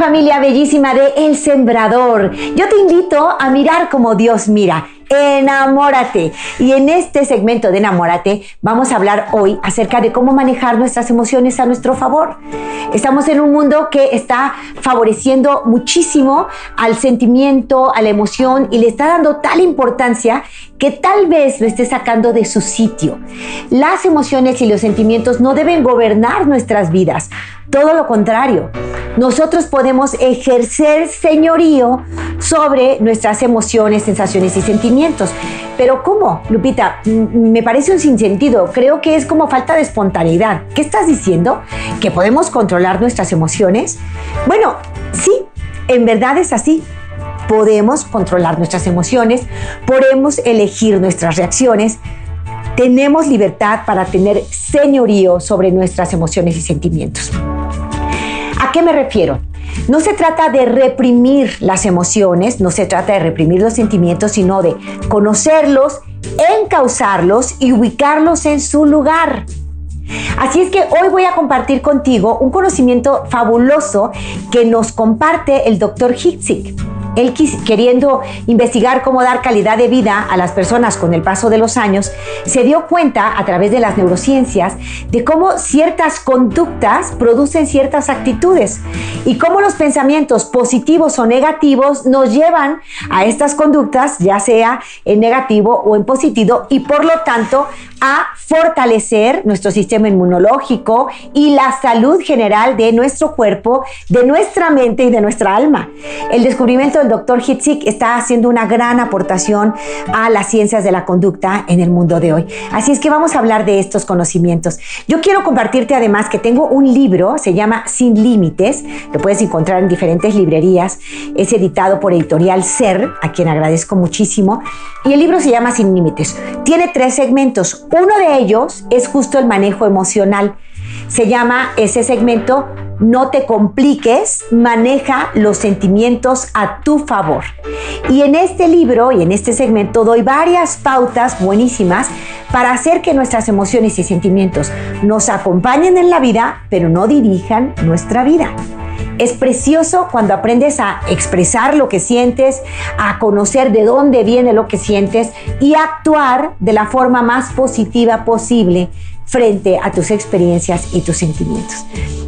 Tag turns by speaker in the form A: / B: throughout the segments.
A: Familia bellísima de El Sembrador? Yo te invito a mirar como Dios mira enamórate. Y en este segmento de enamórate vamos a hablar hoy acerca de cómo manejar nuestras emociones a nuestro favor. Estamos en un mundo que está favoreciendo muchísimo al sentimiento, a la emoción y le está dando tal importancia que tal vez lo esté sacando de su sitio. Las emociones y los sentimientos no deben gobernar nuestras vidas. Todo lo contrario, nosotros podemos ejercer señorío sobre nuestras emociones, sensaciones y sentimientos. Pero ¿cómo, Lupita? Me parece un sinsentido. Creo que es como falta de espontaneidad. ¿Qué estás diciendo? ¿Que podemos controlar nuestras emociones? Bueno, sí, en verdad es así. Podemos controlar nuestras emociones, podemos elegir nuestras reacciones, tenemos libertad para tener señorío sobre nuestras emociones y sentimientos. ¿A qué me refiero? No se trata de reprimir las emociones, no se trata de reprimir los sentimientos, sino de conocerlos, encauzarlos y ubicarlos en su lugar. Así es que hoy voy a compartir contigo un conocimiento fabuloso que nos comparte el doctor Hitzig él queriendo investigar cómo dar calidad de vida a las personas con el paso de los años, se dio cuenta a través de las neurociencias de cómo ciertas conductas producen ciertas actitudes y cómo los pensamientos positivos o negativos nos llevan a estas conductas, ya sea en negativo o en positivo, y por lo tanto a fortalecer nuestro sistema inmunológico y la salud general de nuestro cuerpo, de nuestra mente y de nuestra alma. El descubrimiento del doctor Hitzik está haciendo una gran aportación a las ciencias de la conducta en el mundo de hoy. Así es que vamos a hablar de estos conocimientos. Yo quiero compartirte además que tengo un libro, se llama Sin Límites, lo puedes encontrar en diferentes librerías, es editado por Editorial Ser, a quien agradezco muchísimo, y el libro se llama Sin Límites. Tiene tres segmentos. Uno de ellos es justo el manejo emocional. Se llama ese segmento No te compliques, maneja los sentimientos a tu favor. Y en este libro y en este segmento doy varias pautas buenísimas para hacer que nuestras emociones y sentimientos nos acompañen en la vida, pero no dirijan nuestra vida. Es precioso cuando aprendes a expresar lo que sientes, a conocer de dónde viene lo que sientes y actuar de la forma más positiva posible frente a tus experiencias y tus sentimientos.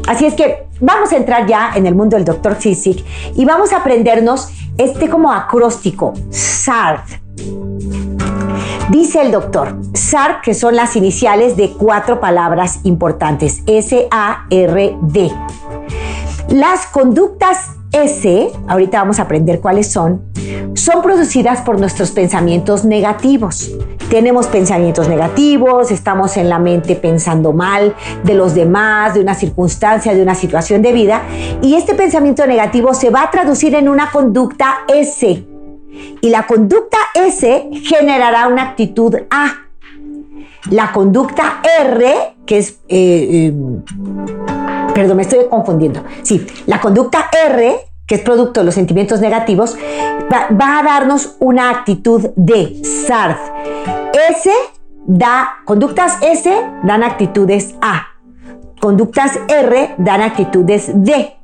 A: Así es que vamos a entrar ya en el mundo del doctor Sisik y vamos a aprendernos este como acróstico, SART. Dice el doctor, SART, que son las iniciales de cuatro palabras importantes, S-A-R-D. Las conductas S, ahorita vamos a aprender cuáles son, son producidas por nuestros pensamientos negativos. Tenemos pensamientos negativos, estamos en la mente pensando mal de los demás, de una circunstancia, de una situación de vida, y este pensamiento negativo se va a traducir en una conducta S. Y la conducta S generará una actitud A. La conducta R, que es... Eh, eh, perdón, me estoy confundiendo. Sí, la conducta R, que es producto de los sentimientos negativos, va, a darnos una actitud de SARD. S da, conductas S dan actitudes A. Conductas R dan actitudes D.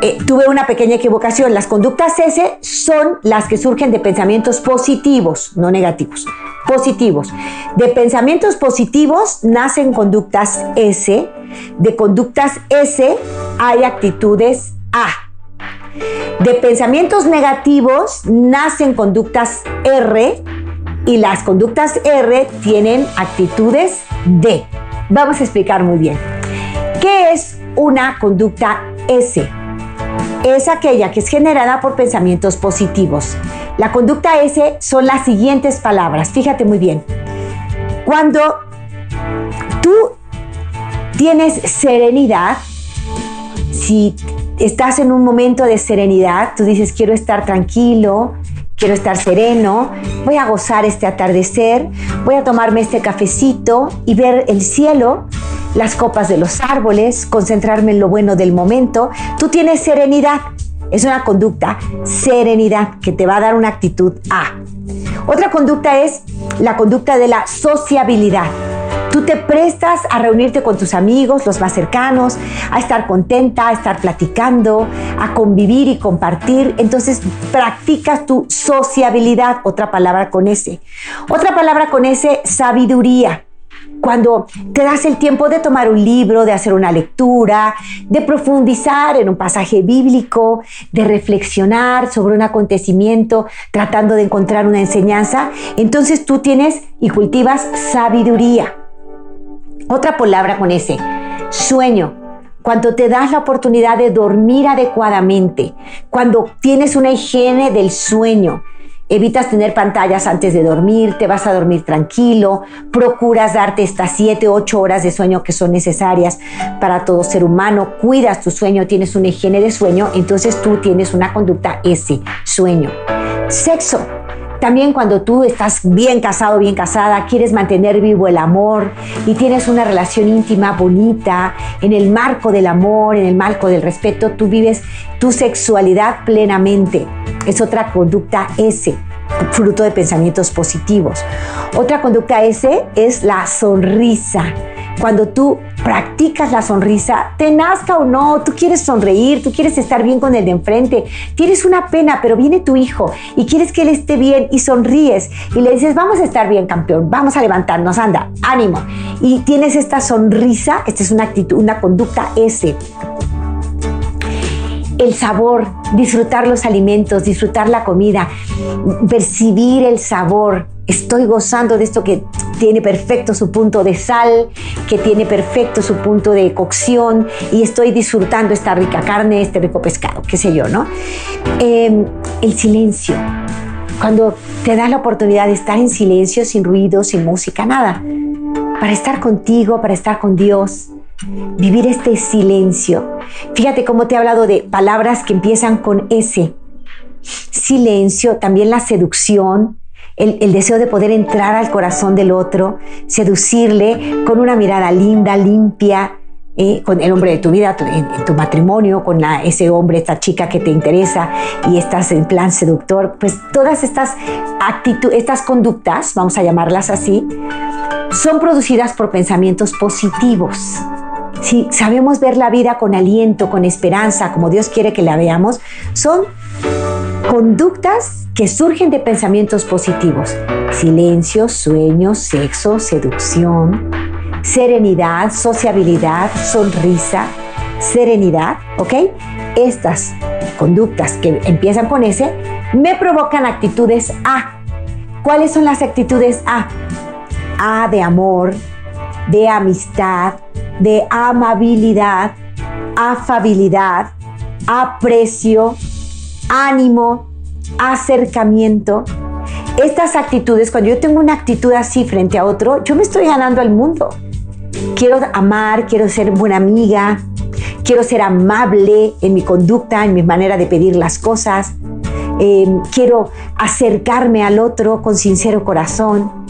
A: Eh, tuve una pequeña equivocación. Las conductas S son las que surgen de pensamientos positivos, no negativos. Positivos. De pensamientos positivos nacen conductas S. De conductas S hay actitudes A. De pensamientos negativos nacen conductas R y las conductas R tienen actitudes D. Vamos a explicar muy bien. ¿Qué es una conducta S? Es aquella que es generada por pensamientos positivos. La conducta S son las siguientes palabras. Fíjate muy bien. Cuando tú tienes serenidad, si estás en un momento de serenidad, tú dices, quiero estar tranquilo, quiero estar sereno, voy a gozar este atardecer, voy a tomarme este cafecito y ver el cielo, las copas de los árboles, concentrarme en lo bueno del momento. Tú tienes serenidad. Es una conducta, serenidad, que te va a dar una actitud A. Otra conducta es la conducta de la sociabilidad. Tú te prestas a reunirte con tus amigos, los más cercanos, a estar contenta, a estar platicando, a convivir y compartir. Entonces practicas tu sociabilidad, otra palabra con ese. Otra palabra con ese, sabiduría cuando te das el tiempo de tomar un libro, de hacer una lectura, de profundizar en un pasaje bíblico, de reflexionar sobre un acontecimiento, tratando de encontrar una enseñanza, entonces tú tienes y cultivas sabiduría. Otra palabra con ese, sueño. Cuando te das la oportunidad de dormir adecuadamente, cuando tienes una higiene del sueño, evitas tener pantallas antes de dormir, te vas a dormir tranquilo, procuras darte estas 7, 8 horas de sueño que son necesarias para todo ser humano, cuidas tu sueño, tienes una higiene de sueño, entonces tú tienes una conducta ese, sueño. Sexo. También cuando tú estás bien casado, bien casada, quieres mantener vivo el amor y tienes una relación íntima bonita, en el marco del amor, en el marco del respeto, tú vives tu sexualidad plenamente. Es otra conducta S fruto de pensamientos positivos. Otra conducta S es la sonrisa cuando tú practicas la sonrisa, te nazca o no, tú quieres sonreír, tú quieres estar bien con el de enfrente, tienes una pena, pero viene tu hijo y quieres que él esté bien y sonríes y le dices, vamos a estar bien, campeón, vamos a levantarnos, anda, ánimo. Y tienes esta sonrisa, esta es una actitud, una conducta S el sabor, disfrutar los alimentos, disfrutar la comida, percibir el sabor. Estoy gozando de esto que tiene perfecto su punto de sal, que tiene perfecto su punto de cocción y estoy disfrutando esta rica carne, este rico pescado, qué sé yo, ¿no? Em, el silencio. Cuando te das la oportunidad de estar en silencio, sin ruido, sin música, nada. Para estar contigo, para estar con Dios. Vivir este silencio. Fíjate cómo te he hablado de palabras que empiezan con S. Silencio, también la seducción, el, deseo de poder entrar al corazón del otro, seducirle con una mirada linda, limpia, eh, con el hombre de tu vida, en, tu matrimonio, con ese hombre, esta chica que te interesa y estás en plan seductor, pues todas estas actitudes, estas conductas, vamos a llamarlas así, son producidas por pensamientos positivos. Si sabemos ver la vida con aliento, con esperanza, como Dios quiere que la veamos, son conductas que surgen de pensamientos positivos. Silencio, sueño, sexo, seducción, serenidad, sociabilidad, sonrisa, serenidad, ¿ok? Estas conductas que empiezan con ese me provocan actitudes A. ¿Cuáles son las actitudes A? A de amor, de amistad, de amabilidad, afabilidad, aprecio, ánimo, acercamiento. Estas actitudes, cuando yo tengo una actitud así frente a otro, yo me estoy ganando al mundo. Quiero amar, quiero ser buena amiga, quiero ser amable en mi conducta, en mi manera de pedir las cosas. Em, quiero acercarme al otro con sincero corazón.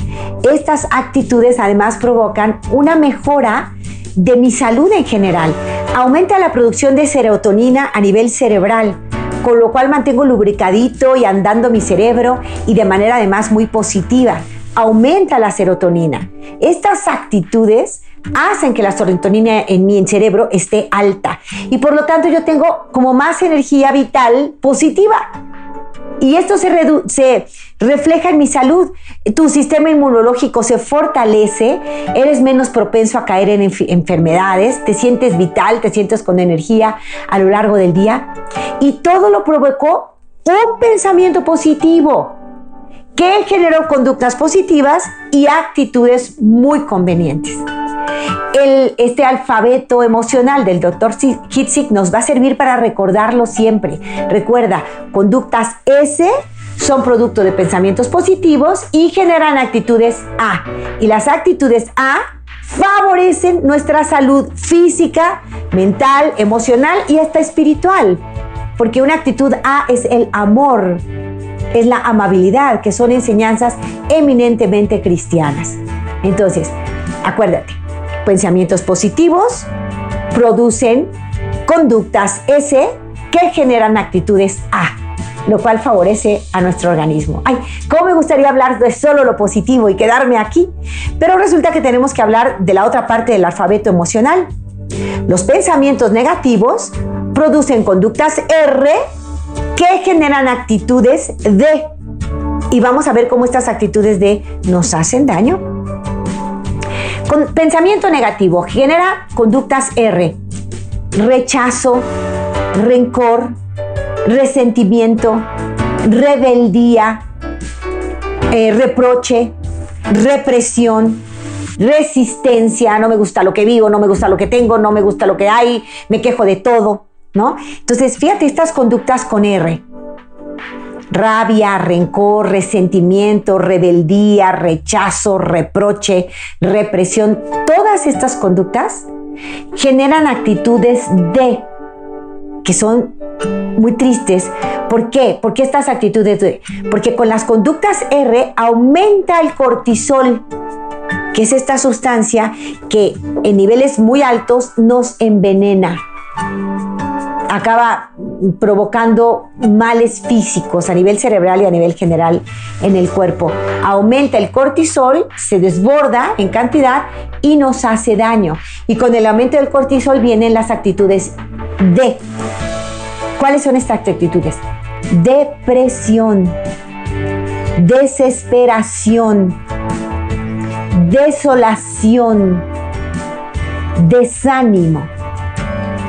A: Estas actitudes además provocan una mejora de mi salud en general. Aumenta la producción de serotonina a nivel cerebral, con lo cual mantengo lubricadito y andando mi cerebro y de manera además muy positiva. Aumenta la serotonina. Estas actitudes hacen que la serotonina en mi cerebro esté alta y por lo tanto yo tengo como más energía vital positiva. Y esto se, refleja en mi salud. Tu sistema inmunológico se fortalece, eres menos propenso a caer en enfermedades, te sientes vital, te sientes con energía a lo largo del día. Y todo lo provocó un pensamiento positivo que generó conductas positivas y actitudes muy convenientes. Este alfabeto emocional del doctor Hitzig nos va a servir para recordarlo siempre. Recuerda, conductas S son producto de pensamientos positivos y generan actitudes A. Y las actitudes A favorecen nuestra salud física, mental, emocional y hasta espiritual. Porque una actitud A es el amor, es la amabilidad, que son enseñanzas eminentemente cristianas. Entonces, acuérdate, pensamientos positivos producen conductas S que generan actitudes A, lo cual favorece a nuestro organismo. Ay, ¿cómo me gustaría hablar de solo lo positivo y quedarme aquí? Pero resulta que tenemos que hablar de la otra parte del alfabeto emocional. Los pensamientos negativos producen conductas R que generan actitudes D. Y vamos a ver cómo estas actitudes D nos hacen daño. Con pensamiento negativo genera conductas R. Rechazo, rencor, resentimiento, rebeldía, eh, reproche, represión, resistencia, no me gusta lo que vivo, no me gusta lo que tengo, no me gusta lo que hay, me quejo de todo, ¿no? Entonces, fíjate estas conductas con R. Rabia, rencor, resentimiento, rebeldía, rechazo, reproche, represión, todas estas conductas generan actitudes de que son muy tristes. ¿Por qué? Porque estas actitudes, porque con las conductas R aumenta el cortisol, que es esta sustancia que en niveles muy altos nos envenena. Acaba provocando males físicos a nivel cerebral y a nivel general en el cuerpo. Aumenta el cortisol, se desborda en cantidad y nos hace daño. Y con el aumento del cortisol vienen las actitudes de. ¿Cuáles son estas actitudes? Depresión, desesperación, desolación, desánimo.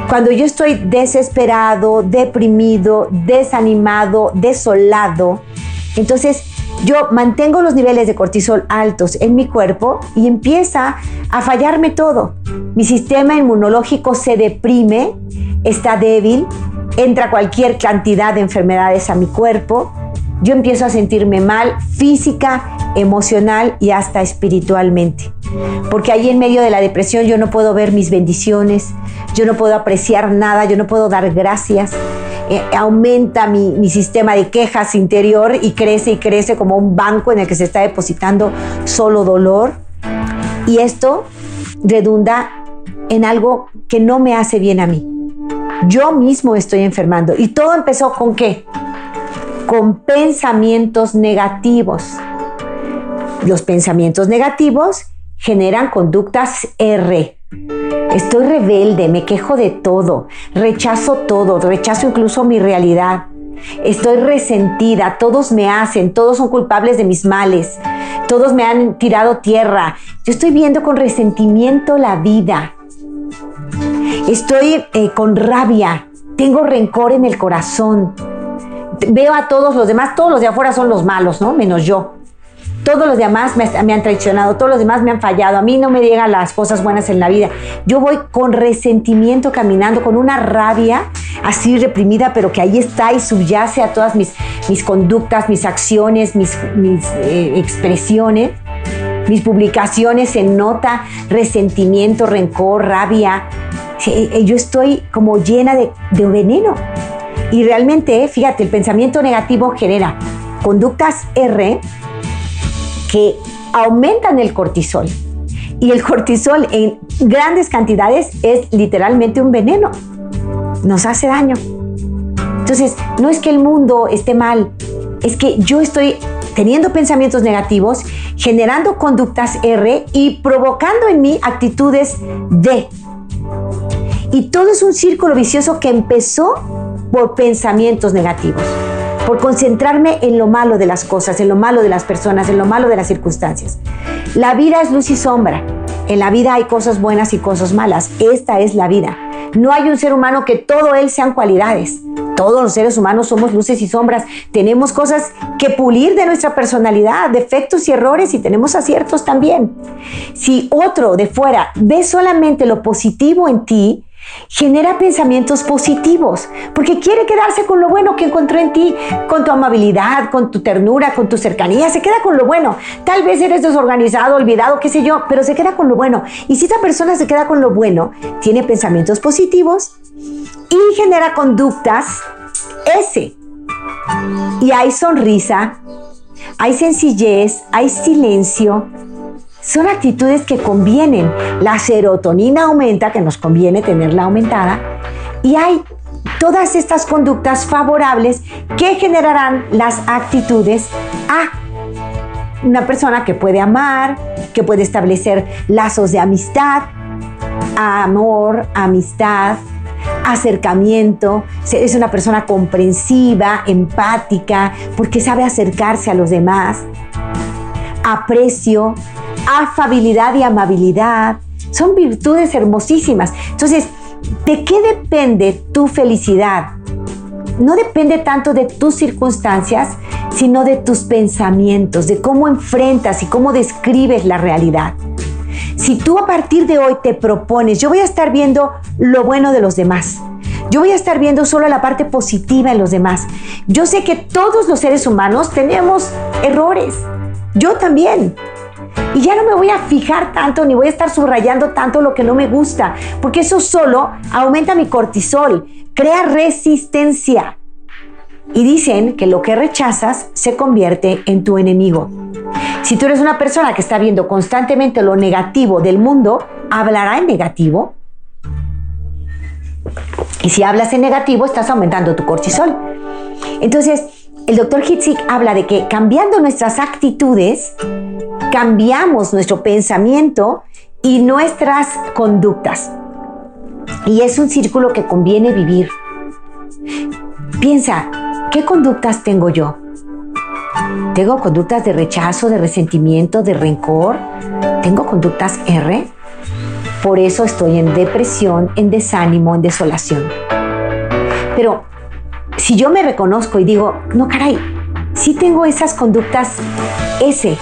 A: Cuando yo estoy desesperado, deprimido, desanimado, desolado, entonces yo mantengo los niveles de cortisol altos en mi cuerpo y empieza a fallarme todo. Mi sistema inmunológico se deprime, está débil, entra cualquier cantidad de enfermedades a mi cuerpo, yo empiezo a sentirme mal física, emocional y hasta espiritualmente. Porque ahí en medio de la depresión yo no puedo ver mis bendiciones, yo no puedo apreciar nada, yo no puedo dar gracias. Eh, aumenta mi, mi sistema de quejas interior y crece y crece como un banco en el que se está depositando solo dolor. Y esto redunda en algo que no me hace bien a mí. Yo mismo estoy enfermando. ¿Y todo empezó con qué? Con pensamientos negativos. Los pensamientos negativos generan conductas R. Estoy rebelde, me quejo de todo, rechazo todo, rechazo incluso mi realidad. Estoy resentida, todos me hacen, todos son culpables de mis males, todos me han tirado tierra. Yo estoy viendo con resentimiento la vida. Estoy eh, con rabia, tengo rencor en el corazón. Veo a todos los demás, todos los de afuera son los malos, ¿no? Menos yo. Todos los demás me, han traicionado, todos los demás me han fallado, a mí no me llegan las cosas buenas en la vida. Yo voy con resentimiento caminando, con una rabia así reprimida, pero que ahí está y subyace a todas mis, mis conductas, mis acciones, mis, mis eh, expresiones. Mis publicaciones se nota resentimiento, rencor, rabia. Eh, yo estoy como llena de, de veneno. Y realmente, fíjate, el pensamiento negativo genera conductas R que aumentan el cortisol. Y el cortisol en grandes cantidades es literalmente un veneno. Nos hace daño. Entonces, no es que el mundo esté mal, es que yo estoy teniendo pensamientos negativos, generando conductas R y provocando en mí actitudes D. Y todo es un círculo vicioso que empezó por pensamientos negativos por concentrarme en lo malo de las cosas, en lo malo de las personas, en lo malo de las circunstancias. La vida es luz y sombra. En la vida hay cosas buenas y cosas malas. Esta es la vida. No hay un ser humano que todo él sean cualidades. Todos los seres humanos somos luces y sombras. Tenemos cosas que pulir de nuestra personalidad, defectos y errores y tenemos aciertos también. Si otro de fuera ve solamente lo positivo en ti, genera pensamientos positivos, porque quiere quedarse con lo bueno que encontró en ti, con tu amabilidad, con tu ternura, con tu cercanía, se queda con lo bueno. Tal vez eres desorganizado, olvidado, qué sé yo, pero se queda con lo bueno. Y si esa persona se queda con lo bueno, tiene pensamientos positivos y genera conductas S. Y hay sonrisa, hay sencillez, hay silencio, son actitudes que convienen. La serotonina aumenta, que nos conviene tenerla aumentada, y hay todas estas conductas favorables que generarán las actitudes A. Una persona que puede amar, que puede establecer lazos de amistad, amor, amistad, acercamiento, es una persona comprensiva, empática, porque sabe acercarse a los demás, aprecio, afabilidad y amabilidad. Son virtudes hermosísimas. Entonces, ¿de qué depende tu felicidad? No depende tanto de tus circunstancias, sino de tus pensamientos, de cómo enfrentas y cómo describes la realidad. Si tú a partir de hoy te propones, yo voy a estar viendo lo bueno de los demás, yo voy a estar viendo solo la parte positiva en los demás. Yo sé que todos los seres humanos tenemos errores, yo también. Y ya no me voy a fijar tanto ni voy a estar subrayando tanto lo que no me gusta, porque eso solo aumenta mi cortisol, crea resistencia. Y dicen que lo que rechazas se convierte en tu enemigo. Si tú eres una persona que está viendo constantemente lo negativo del mundo, hablará en negativo. Y si hablas en negativo, estás aumentando tu cortisol. Entonces, el doctor Hitzik habla de que cambiando nuestras actitudes, cambiamos nuestro pensamiento y nuestras conductas. Y es un círculo que conviene vivir. Piensa, ¿qué conductas tengo yo? ¿Tengo conductas de rechazo, de resentimiento, de rencor? ¿Tengo conductas R? Por eso estoy en depresión, en desánimo, en desolación. Pero si yo me reconozco y digo, no caray, sí tengo esas conductas S,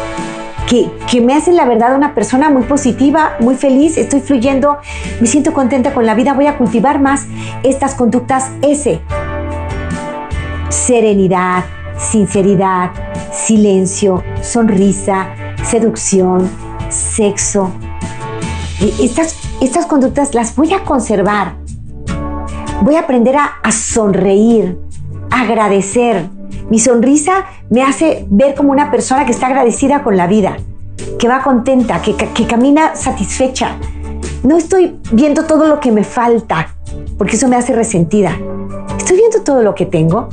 A: que, me hacen la verdad una persona muy positiva, muy feliz, estoy fluyendo, me siento contenta con la vida, voy a cultivar más estas conductas S. Serenidad, sinceridad, silencio, sonrisa, seducción, sexo. Estas, estas conductas las voy a conservar. Voy a aprender a, sonreír, agradecer, mi sonrisa me hace ver como una persona que está agradecida con la vida, que va contenta, que, camina satisfecha. No estoy viendo todo lo que me falta, porque eso me hace resentida. Estoy viendo todo lo que tengo.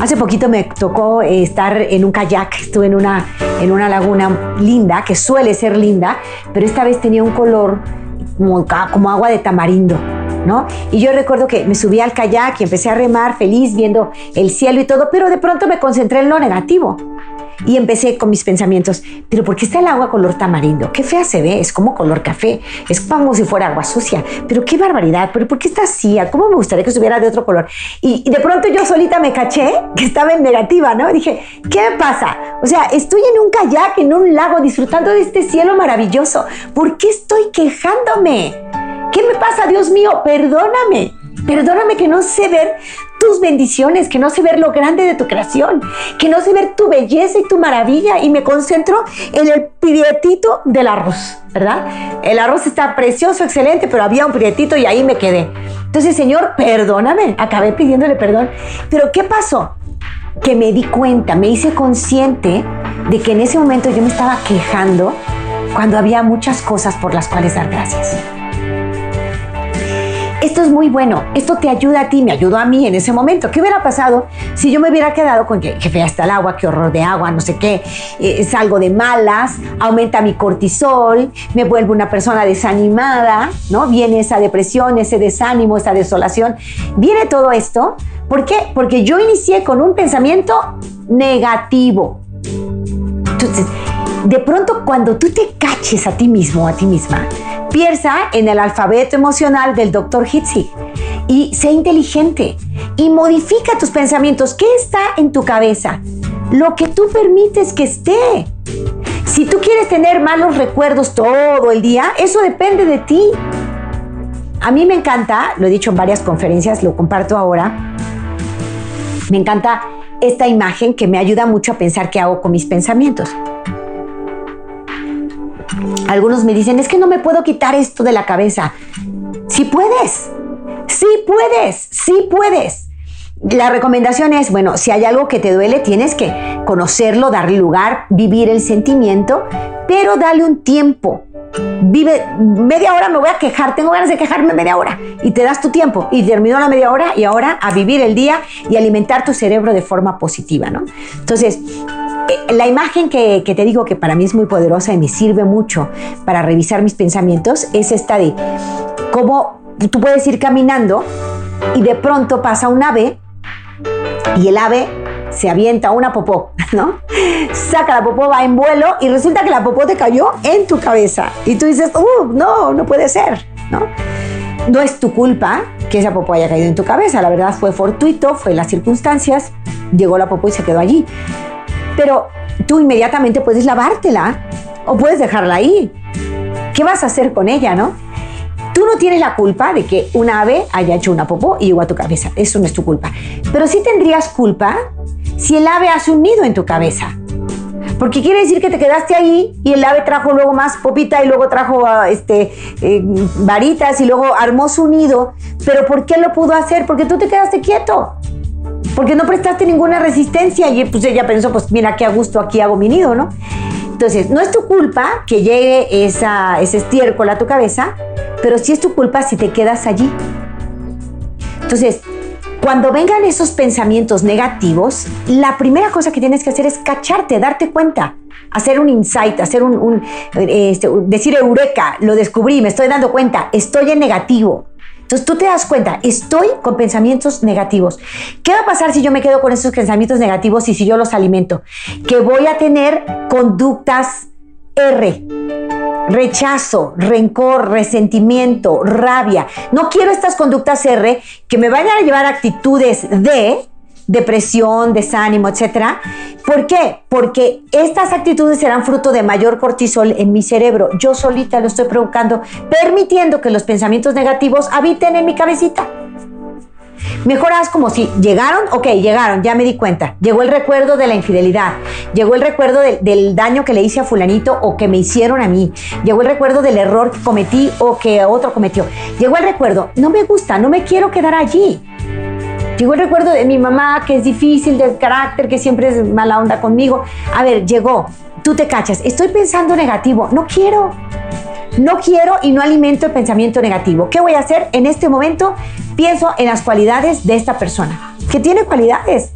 A: Hace poquito me tocó eh, estar en un kayak, estuve en una, en una laguna linda, que suele ser linda, pero esta vez tenía un color como agua de tamarindo. Y yo recuerdo que me subí al kayak y empecé a remar feliz viendo el cielo y todo, pero de pronto me concentré en lo negativo. Y empecé con mis pensamientos, pero ¿por qué está el agua color tamarindo? Qué fea se ve, es como color café, es como si fuera agua sucia, pero qué barbaridad, pero ¿por qué está así? ¿Cómo me gustaría que estuviera de otro color? Y, de pronto yo solita me caché que estaba en negativa, ¿no? Dije, ¿qué me pasa? O sea, estoy en un kayak, en un lago, disfrutando de este cielo maravilloso. ¿Por qué estoy quejándome? ¿Qué me pasa, Dios mío? Perdóname. Perdóname que no sé ver tus bendiciones, que no sé ver lo grande de tu creación, que no sé ver tu belleza y tu maravilla y me concentro en el prietito del arroz, ¿verdad? El arroz está precioso, excelente, pero había un prietito y ahí me quedé. Entonces, Señor, perdóname, acabé pidiéndole perdón. Pero ¿qué pasó? Que me di cuenta, me hice consciente de que en ese momento yo me estaba quejando cuando había muchas cosas por las cuales dar gracias. Esto es muy bueno, esto te ayuda a ti, me ayudó a mí en ese momento. ¿Qué hubiera pasado si yo me hubiera quedado con que, fea está el agua, qué horror de agua, no sé qué, eh, salgo de malas, aumenta mi cortisol, me vuelvo una persona desanimada, ¿no? Viene esa depresión, ese desánimo, esa desolación, viene todo esto. ¿Por qué? Porque yo inicié con un pensamiento negativo. Entonces, de pronto cuando tú te caches a ti mismo, a ti misma, Piensa en el alfabeto emocional del Dr. Hitzik y sé inteligente y modifica tus pensamientos. ¿Qué está en tu cabeza? Lo que tú permites que esté. Si tú quieres tener malos recuerdos todo el día, eso depende de ti. A mí me encanta, lo he dicho en varias conferencias, lo comparto ahora, me encanta esta imagen que me ayuda mucho a pensar qué hago con mis pensamientos. Algunos me dicen, es que no me puedo quitar esto de la cabeza. Sí puedes, sí puedes, sí puedes. La recomendación es, bueno, si hay algo que te duele, tienes que conocerlo, darle lugar, vivir el sentimiento, pero dale un tiempo. Vive media hora, me voy a quejar, tengo ganas de quejarme media hora. Y te das tu tiempo. Y terminó la media hora y ahora a vivir el día y alimentar tu cerebro de forma positiva, ¿no? Entonces, la imagen que, que, te digo que para mí es muy poderosa y me sirve mucho para revisar mis pensamientos es esta de cómo tú puedes ir caminando y de pronto pasa un ave y el ave se avienta una popó, ¿no? Saca la popó, va en vuelo y resulta que la popó te cayó en tu cabeza. Y tú dices, uh, no, no puede ser, ¿no? No es tu culpa que esa popó haya caído en tu cabeza, la verdad fue fortuito, fue las circunstancias, llegó la popó y se quedó allí. Pero tú inmediatamente puedes lavártela o puedes dejarla ahí. ¿Qué vas a hacer con ella, no? Tú no tienes la culpa de que un ave haya hecho una popó y llegó a tu cabeza. Eso no es tu culpa. Pero sí tendrías culpa si el ave hace un nido en tu cabeza. Porque quiere decir que te quedaste ahí y el ave trajo luego más popita y luego trajo ah, este, eh, varitas y luego armó su nido. Pero ¿por qué lo pudo hacer? Porque tú te quedaste quieto. Porque no prestaste ninguna resistencia y pues ella pensó, pues mira qué a gusto aquí hago mi nido, ¿no? Entonces, no es tu culpa que llegue esa, ese estiércol a tu cabeza, pero sí es tu culpa si te quedas allí. Entonces, cuando vengan esos pensamientos negativos, la primera cosa que tienes que hacer es cacharte, darte cuenta, hacer un insight, hacer un, este, decir eureka, lo descubrí, me estoy dando cuenta, estoy en negativo. Entonces tú te das cuenta, estoy con pensamientos negativos. ¿Qué va a pasar si yo me quedo con esos pensamientos negativos y si yo los alimento? Que voy a tener conductas R. Rechazo, rencor, resentimiento, rabia. No quiero estas conductas R que me vayan a llevar a actitudes de depresión, desánimo, etc. ¿Por qué? Porque estas actitudes serán fruto de mayor cortisol en mi cerebro. Yo solita lo estoy provocando, permitiendo que los pensamientos negativos habiten en mi cabecita. Mejor haz como si llegaron, ok, llegaron, ya me di cuenta. Llegó el recuerdo de la infidelidad, llegó el recuerdo del daño que le hice a fulanito o que me hicieron a mí, llegó el recuerdo del error que cometí o que otro cometió. Llegó el recuerdo, no me gusta, no me quiero quedar allí. Llegó el recuerdo de mi mamá, que es difícil de carácter, que siempre es mala onda conmigo. A ver, llegó, tú te cachas, estoy pensando negativo, no quiero. No quiero y no alimento el pensamiento negativo. ¿Qué voy a hacer en este momento? Pienso en las cualidades de esta persona, que tiene cualidades.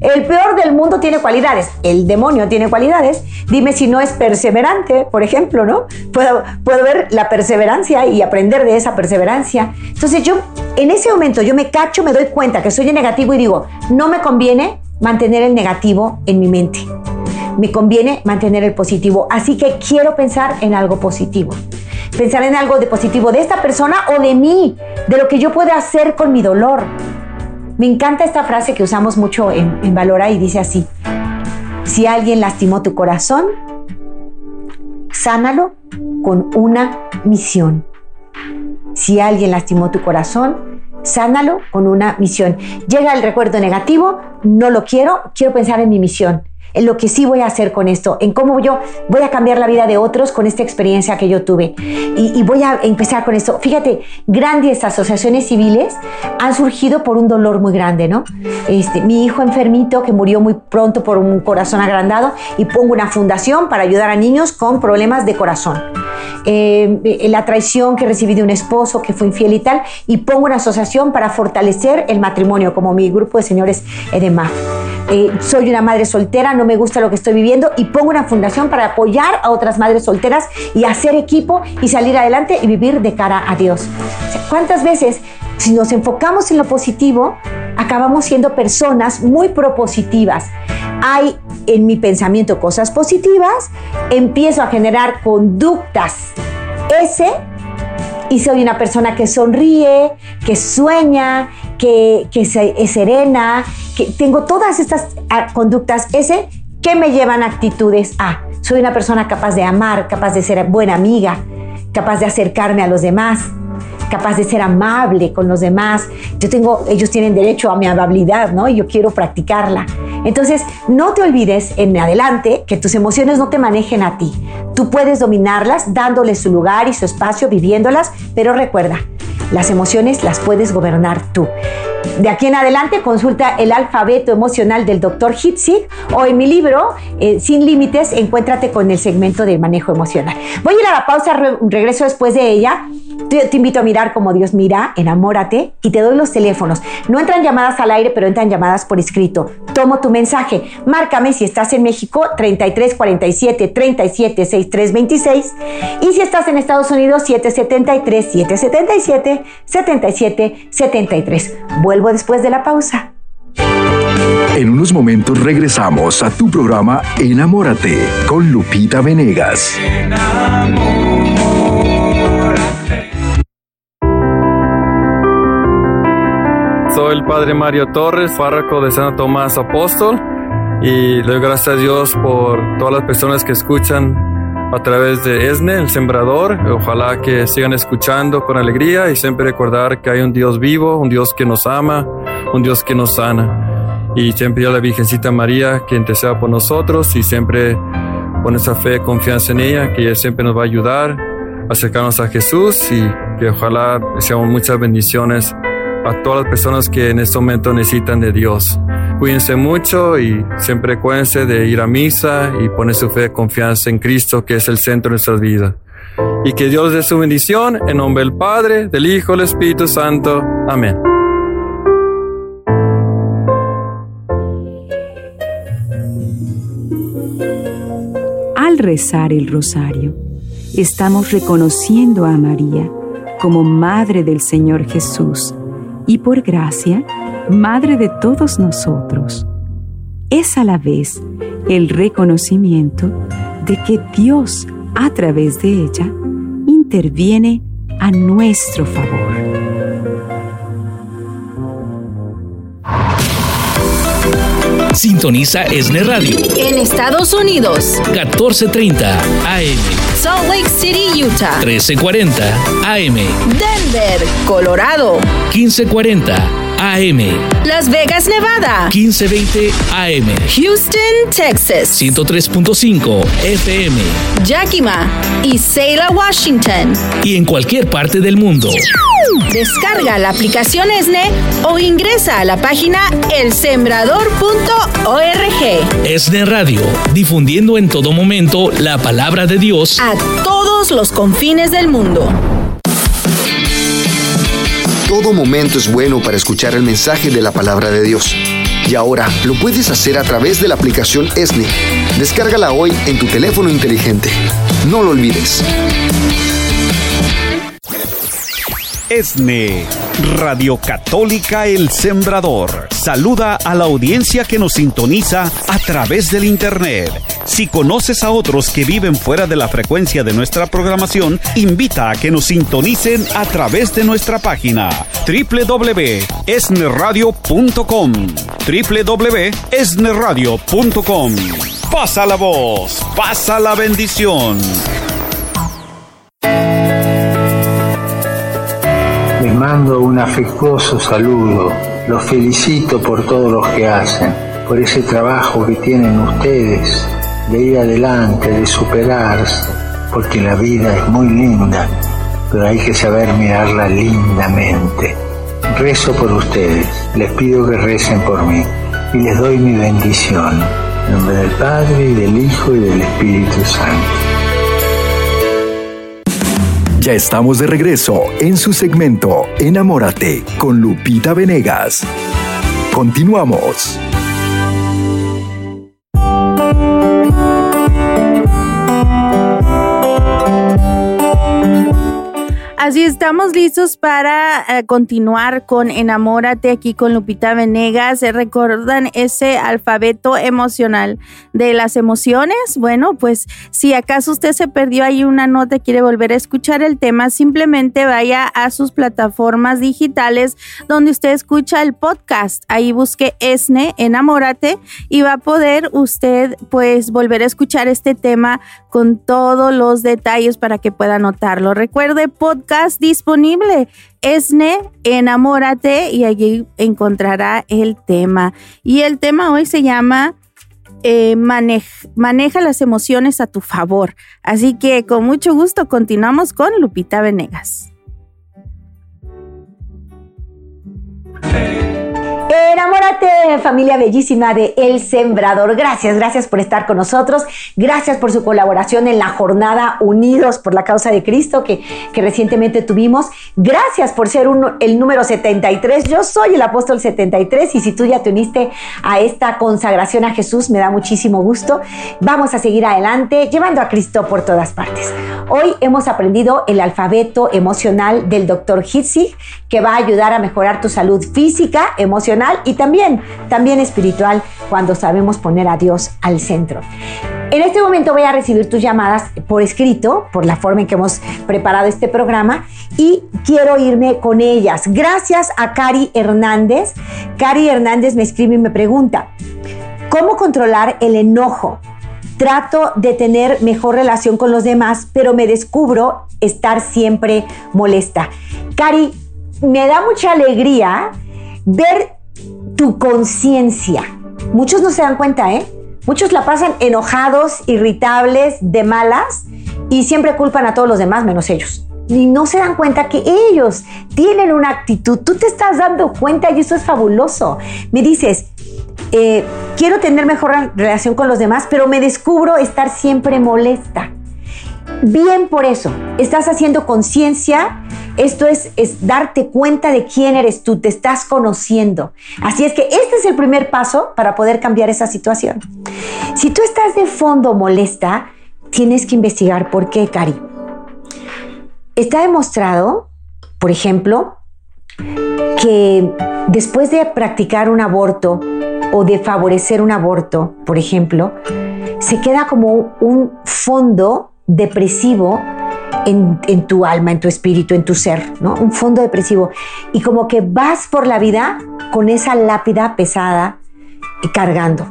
A: El peor del mundo tiene cualidades, el demonio tiene cualidades. Dime si no es perseverante, por ejemplo, ¿no? Puedo, ver la perseverancia y aprender de esa perseverancia. Entonces yo, en ese momento, yo me cacho, me doy cuenta que soy negativo y digo, no me conviene mantener el negativo en mi mente. Me conviene mantener el positivo. Así que quiero pensar en algo positivo. Pensar en algo de positivo de esta persona o de mí, de lo que yo pueda hacer con mi dolor me encanta esta frase que usamos mucho en, Valora y dice así, si alguien lastimó tu corazón, sánalo con una misión. Si alguien lastimó tu corazón, sánalo con una misión. Llega el recuerdo negativo, no lo quiero, quiero pensar en mi misión lo que sí voy a hacer con esto, en cómo yo voy a cambiar la vida de otros con esta experiencia que yo tuve. Y, voy a empezar con esto. Fíjate, grandes asociaciones civiles han surgido por un dolor muy grande, ¿no? Este, mi hijo enfermito que murió muy pronto por un corazón agrandado y pongo una fundación para ayudar a niños con problemas de corazón. Eh, la traición que recibí de un esposo que fue infiel y tal, y pongo una asociación para fortalecer el matrimonio, como mi grupo de señores Edema. Eh, soy una madre soltera, no me gusta lo que estoy viviendo y pongo una fundación para apoyar a otras madres solteras y hacer equipo y salir adelante y vivir de cara a Dios. ¿Cuántas veces si nos enfocamos en lo positivo, acabamos siendo personas muy propositivas? Hay en mi pensamiento cosas positivas, empiezo a generar conductas y soy una persona que sonríe, que sueña, que, que es serena, que tengo todas estas ah, conductas ese que me llevan actitudes A. Soy una persona capaz de amar, capaz de ser buena amiga, capaz de acercarme a los demás. capaz de ser amable con los demás. Yo tengo, ellos tienen derecho a mi amabilidad, ¿no? Y yo quiero practicarla. Entonces, no te olvides en adelante que tus emociones no te manejen a ti. Tú puedes dominarlas dándoles su lugar y su espacio, viviéndolas, pero recuerda, las emociones las puedes gobernar tú. De aquí en adelante consulta el alfabeto emocional del Dr. Hitzig o en mi libro eh, Sin Límites, encuéntrate con el segmento de manejo emocional. Voy a ir a la pausa, regreso después de ella. Te, te, invito a mirar como Dios mira, enamórate y te doy los teléfonos. No entran llamadas al aire, pero entran llamadas por escrito. Tomo tu mensaje. Márcame si estás en México 33 47 37 63 26 y si estás en Estados Unidos 773 777 77 73. Vuelvo después de la pausa.
B: En unos momentos regresamos a tu programa Enamórate con Lupita Venegas.
C: Soy el padre Mario Torres, párroco de Santo Tomás Apóstol, y le doy gracias a Dios por todas las personas que escuchan a través de ESNE, el sembrador. Ojalá que sigan escuchando con alegría y siempre recordar que hay un Dios vivo, un Dios que nos ama, un Dios que nos sana. Y siempre a la Virgencita María que interceda por nosotros y siempre con esa fe, confianza en ella, que ella siempre nos va a ayudar a acercarnos a Jesús y que ojalá seamos muchas bendiciones a todas las personas que en este momento necesitan de Dios. Cuídense mucho y siempre cuídense de ir a misa y poner su fe de confianza en Cristo, que es el centro de nuestra vida. Y que Dios dé su bendición en nombre del Padre, del Hijo, del Espíritu Santo. Amén.
D: Al rezar el rosario, estamos reconociendo a María como Madre del Señor Jesús y por gracia, Madre de todos nosotros. Es a la vez el reconocimiento de que Dios, a través de ella, interviene a nuestro favor.
E: Sintoniza Esne Radio.
F: En Estados Unidos.
E: 1430 AM.
F: Salt Lake City, Utah.
E: 1340 AM.
F: Denver, Colorado.
E: 1540 AM.
F: Las Vegas, Nevada.
E: 1520 AM.
F: Houston, Texas.
E: 103.5 FM.
F: Yakima y Selah, Washington.
E: Y en cualquier parte del mundo.
F: Descarga la aplicación ESNE o ingresa a la página elsembrador.org.
E: ESNE Radio, difundiendo en todo momento la palabra de Dios
F: a todos los confines del mundo.
G: Todo momento es bueno para escuchar el mensaje de la palabra de Dios. Y ahora lo puedes hacer a través de la aplicación ESNE. Descárgala hoy en tu teléfono inteligente. No lo olvides.
H: ESNE, Radio Católica El Sembrador. Saluda a la audiencia que nos sintoniza a través del Internet. Si conoces a otros que viven fuera de la frecuencia de nuestra programación, invita a que nos sintonicen a través de nuestra página www.esneradio.com www.esneradio.com Pasa la voz, pasa la bendición.
I: Mando un afectuoso saludo. Los felicito por todo lo que hacen, por ese trabajo que tienen ustedes de ir adelante, de superarse, porque la vida es muy linda, pero hay que saber mirarla lindamente. Rezo por ustedes, les pido que recen por mí y les doy mi bendición. En nombre del Padre y del Hijo y del Espíritu Santo.
B: Ya estamos de regreso en su segmento Enamórate con Lupita Venegas. Continuamos.
J: Así estamos listos para eh, continuar con Enamórate aquí con Lupita Venegas. ¿Recuerdan ese alfabeto emocional de las emociones? Bueno, pues si acaso usted se perdió ahí una nota y quiere volver a escuchar el tema, simplemente vaya a sus plataformas digitales donde usted escucha el podcast. Ahí busque ESNE, Enamórate, y va a poder usted pues volver a escuchar este tema con todos los detalles para que pueda notarlo. Recuerde podcast podcast disponible. Esne, enamórate y allí encontrará el tema. Y el tema hoy se llama eh, maneja las emociones a tu favor. Así que con mucho gusto continuamos con Lupita Venegas.
A: Enamórate, familia bellísima de El Sembrador. Gracias, gracias por estar con nosotros. Gracias por su colaboración en la jornada Unidos por la Causa de Cristo que, que recientemente tuvimos. Gracias por ser el número 73. Yo soy el apóstol 73 y si tú ya te uniste a esta consagración a Jesús, me da muchísimo gusto. Vamos a seguir adelante llevando a Cristo por todas partes. Hoy hemos aprendido el alfabeto emocional del doctor Hitzig que va a ayudar a mejorar tu salud física, emocional y también, también espiritual cuando sabemos poner a Dios al centro. En este momento voy a recibir tus llamadas por escrito, por la forma en que hemos preparado este programa y quiero irme con ellas. Gracias a Cari Hernández. Cari Hernández me escribe y me pregunta, ¿cómo controlar el enojo? Trato de tener mejor relación con los demás, pero me descubro estar siempre molesta. Cari, me da mucha alegría ver tu conciencia. Muchos no se dan cuenta, ¿eh? Muchos la pasan enojados, irritables, de malas y siempre culpan a todos los demás menos ellos. Y no se dan cuenta que ellos tienen una actitud. Tú te estás dando cuenta y eso es fabuloso. Me dices, eh, quiero tener mejor relación con los demás, pero me descubro estar siempre molesta. Bien por eso, estás haciendo conciencia, esto es, es, darte cuenta de quién eres tú, te estás conociendo. Así es que este es el primer paso para poder cambiar esa situación. Si tú estás de fondo molesta, tienes que investigar por qué, Cari. Está demostrado, por ejemplo, que después de practicar un aborto o de favorecer un aborto, por ejemplo, se queda como un fondo depresivo en, tu alma, en tu espíritu, en tu ser, ¿no? Un fondo depresivo. Y como que vas por la vida con esa lápida pesada y cargando.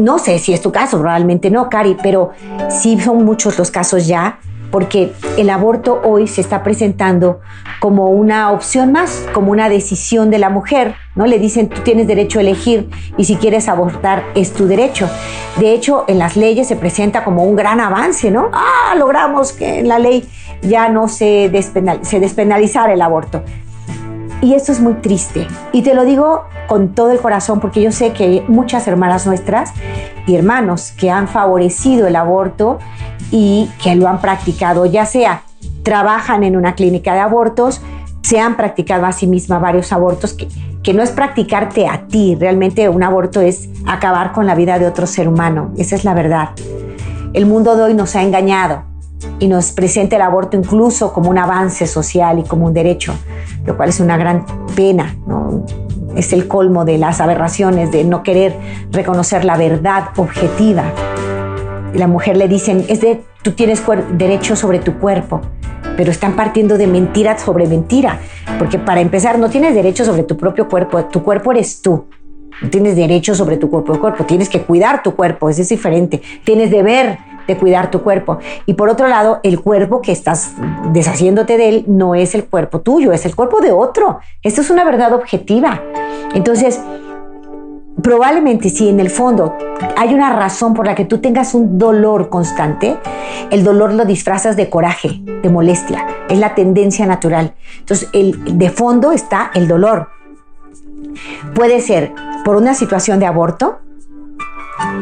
A: no sé si es tu caso, probablemente no, Cari, pero sí son muchos los casos ya porque el aborto hoy se está presentando como una opción más, como una decisión de la mujer, ¿no? Le dicen, tú tienes derecho a elegir y si quieres abortar es tu derecho. De hecho, en las leyes se presenta como un gran avance, ¿no? Ah, logramos que en la ley ya no se, se despenalizara el aborto. Y esto es muy triste. Y te lo digo con todo el corazón porque yo sé que hay muchas hermanas nuestras y hermanos que han favorecido el aborto y que lo han practicado, ya sea trabajan en una clínica de abortos, se han practicado a sí misma varios abortos, que, que no es practicarte a ti, realmente un aborto es acabar con la vida de otro ser humano, esa es la verdad. El mundo de hoy nos ha engañado y nos presenta el aborto incluso como un avance social y como un derecho, lo cual es una gran pena, es el colmo de las aberraciones, de no querer reconocer la verdad objetiva la mujer le dicen, es de, tú tienes derecho sobre tu cuerpo, pero están partiendo de mentira sobre mentira, porque para empezar no tienes derecho sobre tu propio cuerpo, tu cuerpo eres tú. No tienes derecho sobre tu cuerpo, cuerpo, tienes que cuidar tu cuerpo, eso es diferente. Tienes deber de cuidar tu cuerpo. Y por otro lado, el cuerpo que estás deshaciéndote de él no es el cuerpo tuyo, es el cuerpo de otro. Esto es una verdad objetiva. Entonces, probablemente si en el fondo hay una razón por la que tú tengas un dolor constante, el dolor lo disfrazas de coraje, de molestia. Es la tendencia natural. Entonces, el, de fondo está el dolor. Puede ser por una situación de aborto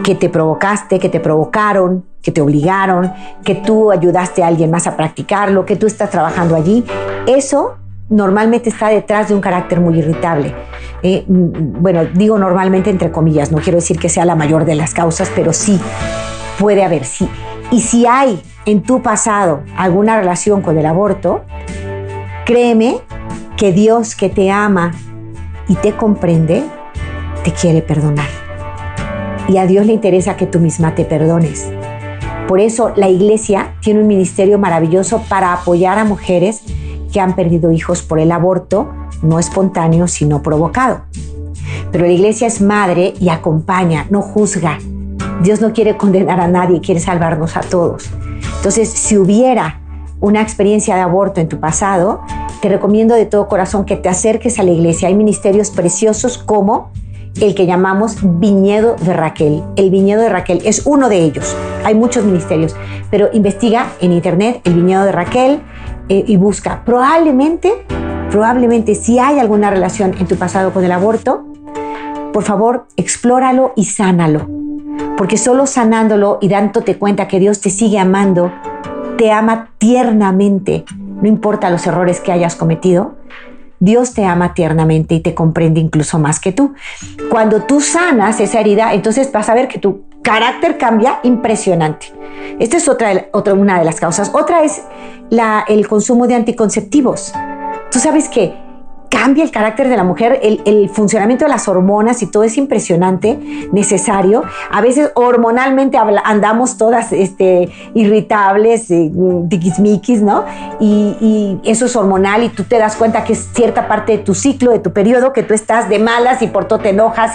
A: que te provocaste, que te provocaron, que te obligaron, que tú ayudaste a alguien más a practicarlo, que tú estás trabajando allí. Eso normalmente está detrás de un carácter muy irritable. Eh, mm, bueno, digo normalmente entre comillas, no quiero decir que sea la mayor de las causas, pero sí puede haber, sí. Y si hay en tu pasado alguna relación con el aborto, créeme que Dios que te ama y te comprende, te quiere perdonar. Y a Dios le interesa que tú misma te perdones. Por eso la iglesia tiene un ministerio maravilloso para apoyar a mujeres que han perdido hijos por el aborto, no espontáneo, sino provocado. Pero la iglesia es madre y acompaña, no juzga. Dios no quiere condenar a nadie, quiere salvarnos a todos. Entonces, si hubiera una experiencia de aborto en tu pasado, te recomiendo de todo corazón que te acerques a la iglesia. Hay ministerios preciosos como el que llamamos Viñedo de Raquel. El Viñedo de Raquel es uno de ellos. Hay muchos ministerios, pero investiga en internet el Viñedo de Raquel eh, y busca. Probablemente, probablemente si hay alguna relación en tu pasado con el aborto, por favor, explóralo y sánalo. Porque solo sanándolo y dándote cuenta que Dios te sigue amando, te ama tiernamente, no importa los errores que hayas cometido, Dios te ama tiernamente y te comprende incluso más que tú. Cuando tú sanas esa herida, entonces vas a ver que tu carácter cambia impresionante. Esta es otra, otra una de las causas. Otra es la, el consumo de anticonceptivos. Tú sabes que cambia el carácter de la mujer, el, funcionamiento de las hormonas y todo es impresionante, necesario. A veces hormonalmente andamos todas este, irritables, eh, tiquismiquis, ¿no? Y, eso es hormonal y tú te das cuenta que es cierta parte de tu ciclo, de tu periodo, que tú estás de malas y por todo te enojas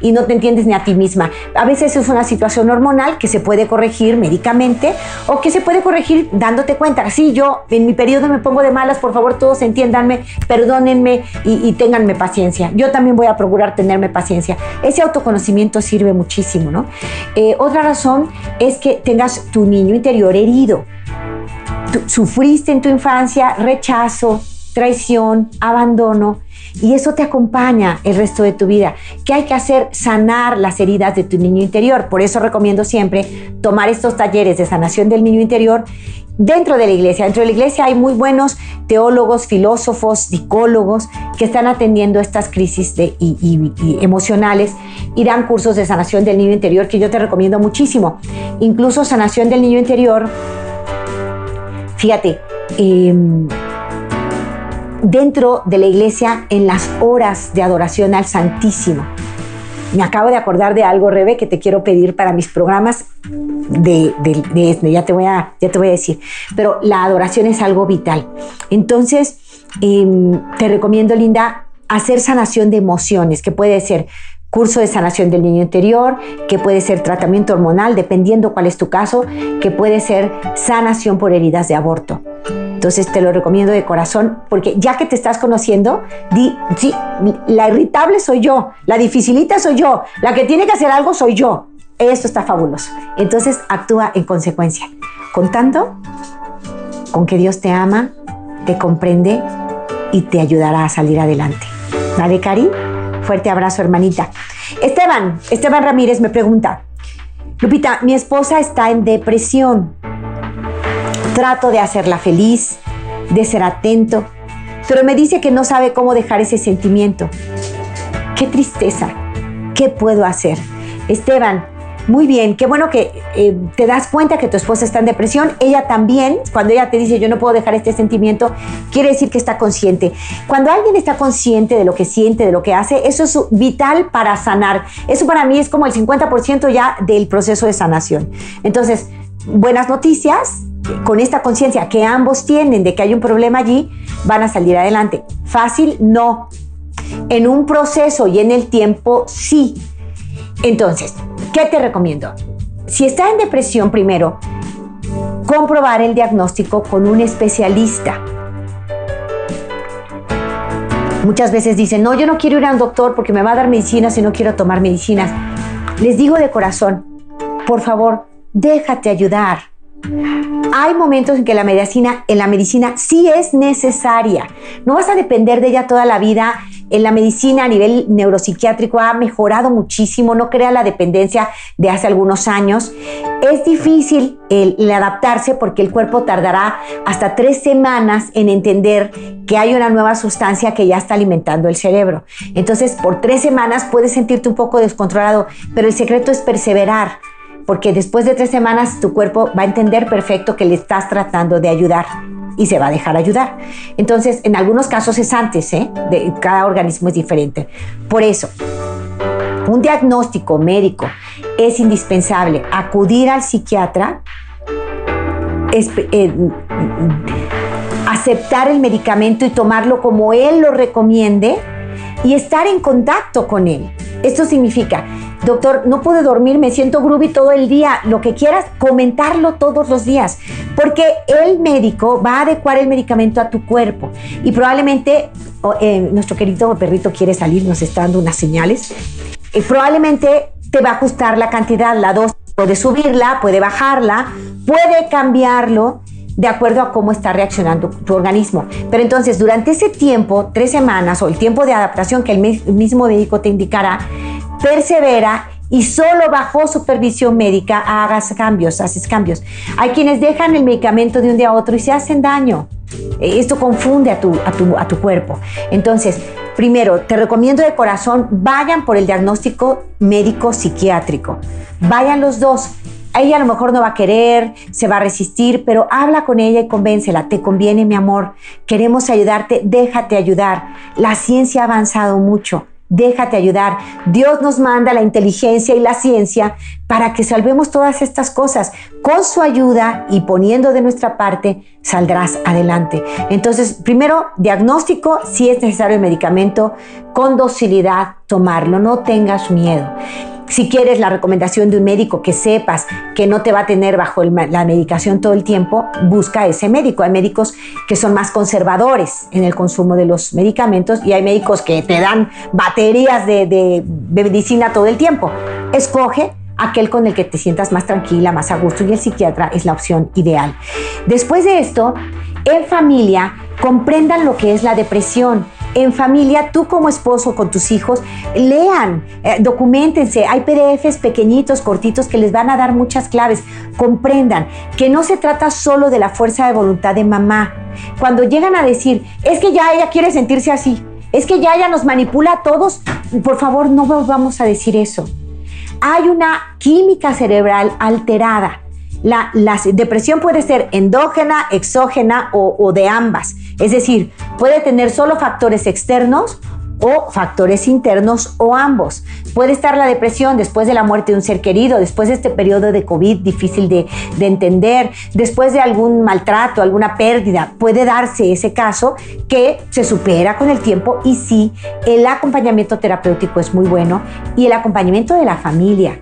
A: y, no te entiendes ni a ti misma. A veces es una situación hormonal que se puede corregir médicamente o que se puede corregir dándote cuenta. Sí, yo en mi periodo me pongo de malas, por favor todos entiéndanme, perdónenme, y, ténganme paciencia. Yo también voy a procurar tenerme paciencia. Ese autoconocimiento sirve muchísimo, ¿no? Eh, otra razón es que tengas tu niño interior herido. sufriste en tu infancia rechazo, traición, abandono, y eso te acompaña el resto de tu vida. ¿Qué hay que hacer? Sanar las heridas de tu niño interior. Por eso recomiendo siempre tomar estos talleres de sanación del niño interior dentro de la iglesia. Dentro de la iglesia hay muy buenos teólogos, filósofos, psicólogos que están atendiendo estas crisis de, emocionales y dan cursos de sanación del niño interior que yo te recomiendo muchísimo. Incluso sanación del niño interior, fíjate, em, dentro de la iglesia en las horas de adoración al Santísimo. Me acabo de acordar de algo, Rebe, que te quiero pedir para mis programas de, de, ya, te voy a, ya te voy a decir. Pero la adoración es algo vital. Entonces, em, te recomiendo, Linda, hacer sanación de emociones, que puede ser curso de sanación del niño interior, que puede ser tratamiento hormonal, dependiendo cuál es tu caso, que puede ser sanación por heridas de aborto. Entonces te lo recomiendo de corazón porque ya que te estás conociendo, di, sí, la irritable soy yo, la dificilita soy yo, la que tiene que hacer algo soy yo. Esto está fabuloso. Entonces actúa en consecuencia, contando con que Dios te ama, te comprende y te ayudará a salir adelante. ¿Vale, Cari? Fuerte abrazo, hermanita. Esteban, Esteban Ramírez me pregunta, Lupita, mi esposa está en depresión Trato de hacerla feliz, de ser atento, pero me dice que no sabe cómo dejar ese sentimiento. Qué tristeza. ¿Qué puedo hacer? Esteban, muy bien, qué bueno que eh, te das cuenta que tu esposa está en depresión. Ella también, cuando ella te dice yo no puedo dejar este sentimiento, quiere decir que está consciente. Cuando alguien está consciente de lo que siente, de lo que hace, eso es vital para sanar. Eso para mí es como el 50% ya del proceso de sanación. Entonces, buenas noticias, con esta conciencia que ambos tienen de que hay un problema allí, van a salir adelante. Fácil, no. En un proceso y en el tiempo, sí. Entonces, ¿qué te recomiendo? Si está en depresión, primero, comprobar el diagnóstico con un especialista. Muchas veces dicen, no, yo no quiero ir a un doctor porque me va a dar medicinas y no quiero tomar medicinas. Les digo de corazón, por favor, déjate ayudar hay momentos en que la medicina, en la medicina sí es necesaria. No vas a depender de ella toda la vida. En la medicina a nivel neuropsiquiátrico ha mejorado muchísimo, no crea la dependencia de hace algunos años. Es difícil el, adaptarse porque el cuerpo tardará hasta tres semanas en entender que hay una nueva sustancia que ya está alimentando el cerebro. Entonces, por tres semanas puedes sentirte un poco descontrolado, pero el secreto es perseverar porque después de tres semanas tu cuerpo va a entender perfecto que le estás tratando de ayudar y se va a dejar ayudar. Entonces, en algunos casos es antes, ¿eh? Cada organismo es diferente. Por eso, un diagnóstico médico es indispensable. Acudir al psiquiatra, eh, aceptar el medicamento y tomarlo como él lo recomiende y estar en contacto con él. Esto significa doctor, no pude dormir, me siento groovy todo el día, lo que quieras, comentarlo todos los días, porque el médico va a adecuar el medicamento a tu cuerpo. Y probablemente eh, nuestro querido perrito quiere salir, nos está dando unas señales, y probablemente te va a ajustar la cantidad, la dosis, puede subirla, puede bajarla, puede cambiarlo de acuerdo a cómo está reaccionando tu organismo. Pero entonces, durante ese tiempo, tres semanas o el tiempo de adaptación que el mismo médico te indicará, persevera y solo bajo supervisión médica hagas cambios, haces cambios. Hay quienes dejan el medicamento de un día a otro y se hacen daño. Esto confunde a tu, a tu, a tu cuerpo. Entonces, primero, te recomiendo de corazón, vayan por el diagnóstico médico psiquiátrico. Vayan los dos ella a lo mejor no va a querer, se va a resistir, pero habla con ella y convéncela. Te conviene, mi amor. Queremos ayudarte, déjate ayudar. La ciencia ha avanzado mucho. Déjate ayudar. Dios nos manda la inteligencia y la ciencia para que salvemos todas estas cosas. Con su ayuda y poniendo de nuestra parte, saldrás adelante. Entonces, primero, diagnóstico, si es necesario el medicamento, con docilidad tomarlo, no tengas miedo. Si quieres la recomendación de un médico que sepas que no te va a tener bajo la medicación todo el tiempo, busca ese médico. Hay médicos que son más conservadores en el consumo de los medicamentos y hay médicos que te dan baterías de, de medicina todo el tiempo. Escoge aquel con el que te sientas más tranquila, más a gusto y el psiquiatra es la opción ideal. Después de esto, en familia, comprendan lo que es la depresión en familia, tú como esposo con tus hijos, lean, eh, documentense. Hay PDFs pequeñitos, cortitos, que les van a dar muchas claves. Comprendan que no se trata solo de la fuerza de voluntad de mamá. Cuando llegan a decir, es que ya ella quiere sentirse así, es que ya ella nos manipula a todos, por favor no vamos a decir eso. Hay una química cerebral alterada la, depresión puede ser endógena, exógena o, de ambas. Es decir, puede tener solo factores externos o factores internos o ambos. Puede estar la depresión después de la muerte de un ser querido, después de este periodo de COVID difícil de, de, entender, después de algún maltrato, alguna pérdida. Puede darse ese caso que se supera con el tiempo y sí, el acompañamiento terapéutico es muy bueno y el acompañamiento de la familia.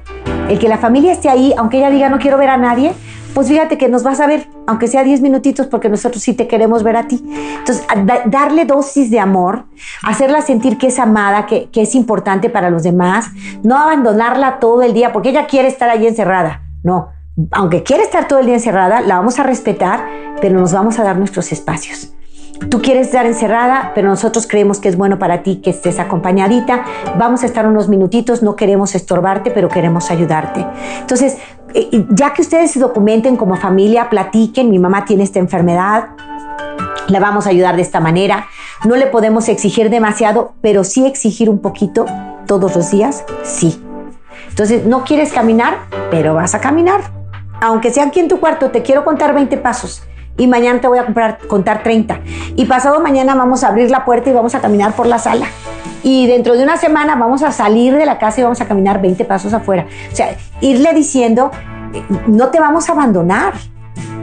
A: El que la familia esté ahí, aunque ella diga no quiero ver a nadie, pues fíjate que nos vas a ver, aunque sea 10 minutitos, porque nosotros sí te queremos ver a ti. Entonces, darle dosis de amor, hacerla sentir que es amada, que, que, es importante para los demás, no abandonarla todo el día, porque ella quiere estar ahí encerrada. No, aunque quiere estar todo el día encerrada, la vamos a respetar, pero nos vamos a dar nuestros espacios. Tú quieres estar encerrada, pero nosotros creemos que es bueno para ti que estés acompañadita. Vamos a estar unos minutitos, no queremos estorbarte, pero queremos ayudarte. Entonces, ya que ustedes se documenten como familia, platiquen, mi mamá tiene esta enfermedad, la vamos a ayudar de esta manera. No le podemos exigir demasiado, pero sí exigir un poquito todos los días, sí. Entonces, no quieres caminar, pero vas a caminar. Aunque sea aquí en tu cuarto, te quiero contar 20 pasos y mañana te voy a comprar, contar 30. Y pasado mañana vamos a abrir la puerta y vamos a caminar por la sala. Y dentro de una semana vamos a salir de la casa y vamos a caminar 20 pasos afuera. O sea, irle diciendo, no te vamos a abandonar,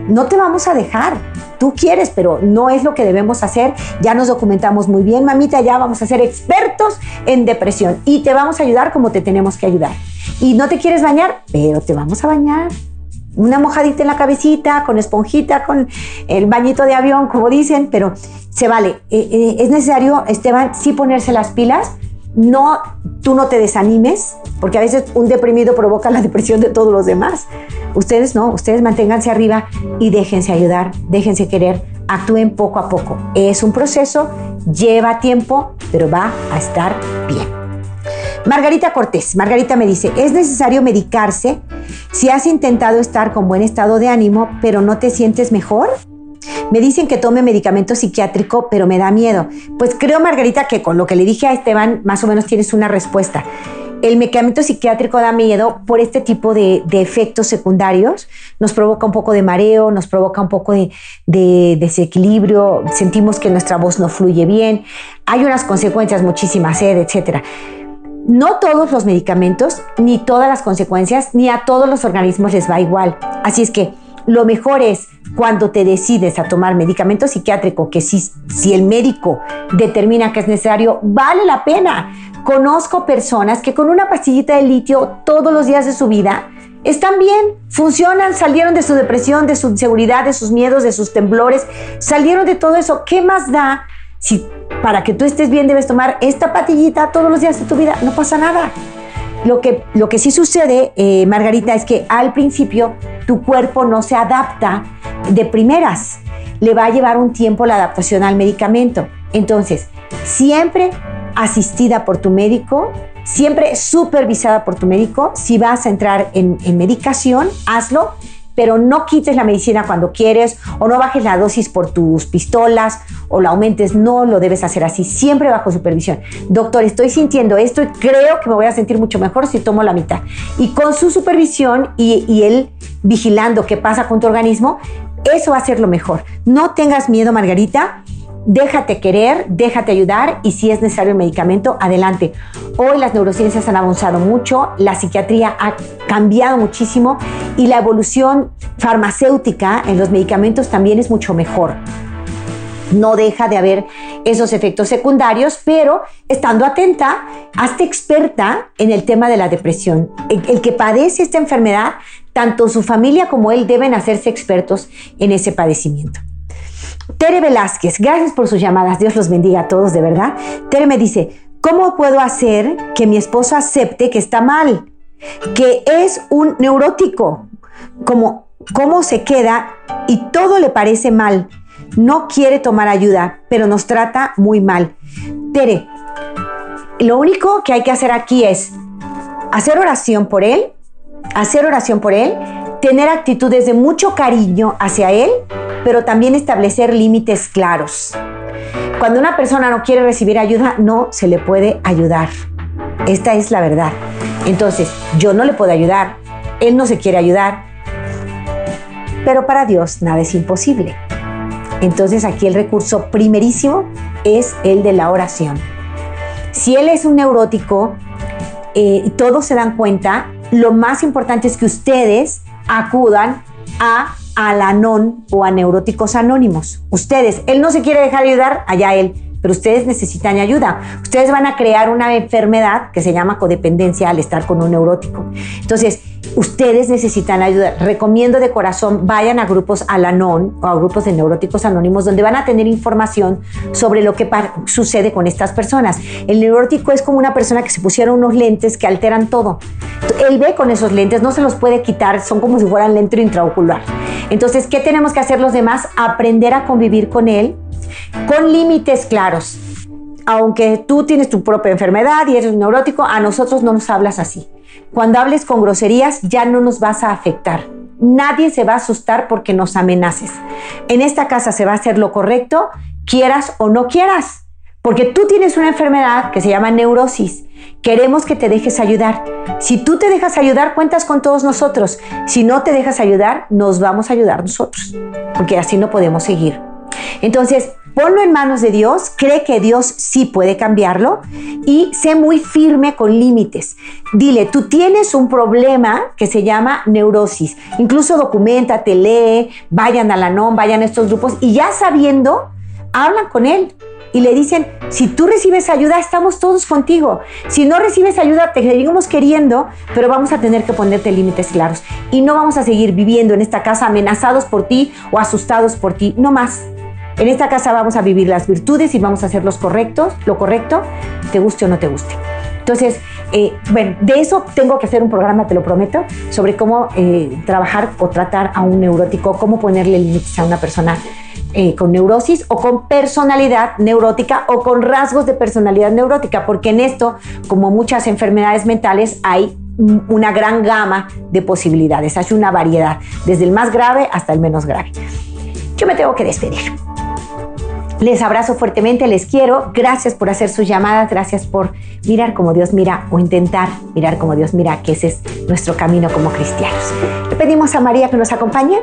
A: no te vamos a dejar. Tú quieres, pero no es lo que debemos hacer. Ya nos documentamos muy bien, mamita, ya vamos a ser expertos en depresión y te vamos a ayudar como te tenemos que ayudar. Y no te quieres bañar, pero te vamos a bañar una mojadita en la cabecita, con esponjita, con el bañito de avión, como dicen, pero se vale. Eh, eh, es necesario, Esteban, sí ponerse las pilas. No, tú no te desanimes, porque a veces un deprimido provoca la depresión de todos los demás. Ustedes no, ustedes manténganse arriba y déjense ayudar, déjense querer, actúen poco a poco. Es un proceso, lleva tiempo, pero va a estar bien. Margarita Cortés, Margarita me dice, ¿es necesario medicarse si has intentado estar con buen estado de ánimo, pero no te sientes mejor? Me dicen que tome medicamento psiquiátrico, pero me da miedo. Pues creo, Margarita, que con lo que le dije a Esteban, más o menos tienes una respuesta. El medicamento psiquiátrico da miedo por este tipo de, efectos secundarios. Nos provoca un poco de mareo, nos provoca un poco de, de, desequilibrio, sentimos que nuestra voz no fluye bien. Hay unas consecuencias, muchísimas sed, etcétera no todos los medicamentos, ni todas las consecuencias, ni a todos los organismos les va igual. Así es que lo mejor es cuando te decides a tomar medicamento psiquiátrico, que si, si el médico determina que es necesario, vale la pena. conozco personas que con una pastillita de litio todos los días de su vida están bien, funcionan, salieron de su depresión, de su inseguridad, de sus miedos, de sus temblores, salieron de todo eso. ¿Qué más da si para que tú estés bien debes tomar esta pastillita todos los días de tu vida? No pasa nada. Lo que, lo que sí sucede, eh, Margarita, es que al principio tu cuerpo no se adapta de primeras. Le va a llevar un tiempo la adaptación al medicamento. Entonces, siempre asistida por tu médico, siempre supervisada por tu médico. Si vas a entrar en, medicación, hazlo, pero no quites la medicina cuando quieres o no bajes la dosis por tus pistolas o la aumentes. No lo debes hacer así, siempre bajo supervisión. Doctor, estoy sintiendo esto y creo que me voy a sentir mucho mejor si tomo la mitad. Y con su supervisión y, y él vigilando qué pasa con tu organismo, eso va a ser lo mejor. No tengas miedo, Margarita déjate querer, déjate ayudar y si es necesario el medicamento, adelante. Hoy las neurociencias han avanzado mucho, la psiquiatría ha cambiado muchísimo y la evolución farmacéutica en los medicamentos también es mucho mejor. No deja de haber esos efectos secundarios, pero estando atenta, hazte experta en el tema de la depresión. El, que padece esta enfermedad, tanto su familia como él deben hacerse expertos en ese padecimiento. Tere Velázquez, gracias por sus llamadas, Dios los bendiga a todos, de verdad. Tere me dice, ¿cómo puedo hacer que mi esposo acepte que está mal? Que es un neurótico, como cómo se queda y todo le parece mal. No quiere tomar ayuda, pero nos trata muy mal. Tere, lo único que hay que hacer aquí es hacer oración por él, hacer oración por él, tener actitudes de mucho cariño hacia él pero también establecer límites claros. Cuando una persona no quiere recibir ayuda, no se le puede ayudar. Esta es la verdad. Entonces, yo no le puedo ayudar, él no se quiere ayudar, pero para Dios nada es imposible. Entonces aquí el recurso primerísimo es el de la oración. Si él es un neurótico eh, todos se dan cuenta, lo más importante es que ustedes acudan a Alanon o a Neuróticos Anónimos. Ustedes, él no se quiere dejar ayudar, allá él, pero ustedes necesitan ayuda. Ustedes van a crear una enfermedad que se llama codependencia al estar con un neurótico. Entonces, ustedes necesitan ayuda. Recomiendo de corazón, vayan a grupos Alanon o a grupos de neuróticos anónimos donde van a tener información sobre lo que sucede con estas personas. El neurótico es como una persona que se pusieron unos lentes que alteran todo. Él ve con esos lentes, no se los puede quitar, son como si fueran lente intraocular. Entonces, ¿qué tenemos que hacer los demás? Aprender a convivir con él con límites claros. Aunque tú tienes tu propia enfermedad y eres neurótico, a nosotros no nos hablas así. Cuando hables con groserías ya no nos vas a afectar. Nadie se va a asustar porque nos amenaces. En esta casa se va a hacer lo correcto, quieras o no quieras. Porque tú tienes una enfermedad que se llama neurosis. Queremos que te dejes ayudar. Si tú te dejas ayudar, cuentas con todos nosotros. Si no te dejas ayudar, nos vamos a ayudar nosotros. Porque así no podemos seguir. Entonces, ponlo en manos de Dios, cree que Dios sí puede cambiarlo y sé muy firme con límites. Dile, tú tienes un problema que se llama neurosis. Incluso documentate, lee, vayan a la NOM, vayan a estos grupos y ya sabiendo, hablan con él y le dicen, si tú recibes ayuda, estamos todos contigo. Si no recibes ayuda, te seguimos queriendo, pero vamos a tener que ponerte límites claros. Y no vamos a seguir viviendo en esta casa amenazados por ti o asustados por ti, no más. En esta casa vamos a vivir las virtudes y vamos a hacer los correctos, lo correcto, te guste o no te guste. Entonces, eh, bueno, de eso tengo que hacer un programa, te lo prometo, sobre cómo eh, trabajar o tratar a un neurótico, cómo ponerle límites a una persona eh, con neurosis o con personalidad neurótica o con rasgos de personalidad neurótica, porque en esto, como muchas enfermedades mentales, hay una gran gama de posibilidades, hay una variedad, desde el más grave hasta el menos grave. Yo me tengo que despedir. Les abrazo fuertemente, les quiero. Gracias por hacer sus llamadas, gracias por mirar como Dios mira o intentar mirar como Dios mira, que ese es nuestro camino como cristianos. Le pedimos a María que nos acompañe.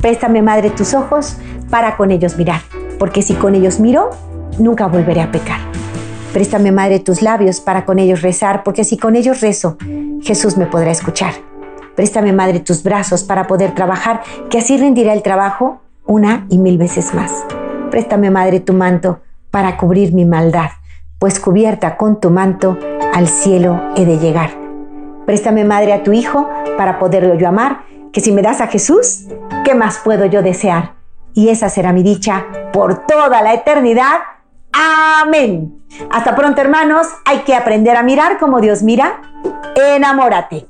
A: Préstame, Madre, tus ojos para con ellos mirar, porque si con ellos miro, nunca volveré a pecar. Préstame, Madre, tus labios para con ellos rezar, porque si con ellos rezo, Jesús me podrá escuchar. Préstame, Madre, tus brazos para poder trabajar, que así rendirá el trabajo una y mil veces más. Préstame, Madre, tu manto para cubrir mi maldad, pues cubierta con tu manto al cielo he de llegar. Préstame, Madre, a tu Hijo para poderlo yo amar, que si me das a Jesús, ¿qué más puedo yo desear? Y esa será mi dicha por toda la eternidad. Amén. Hasta pronto, hermanos. Hay que aprender a mirar como Dios mira. Enamórate.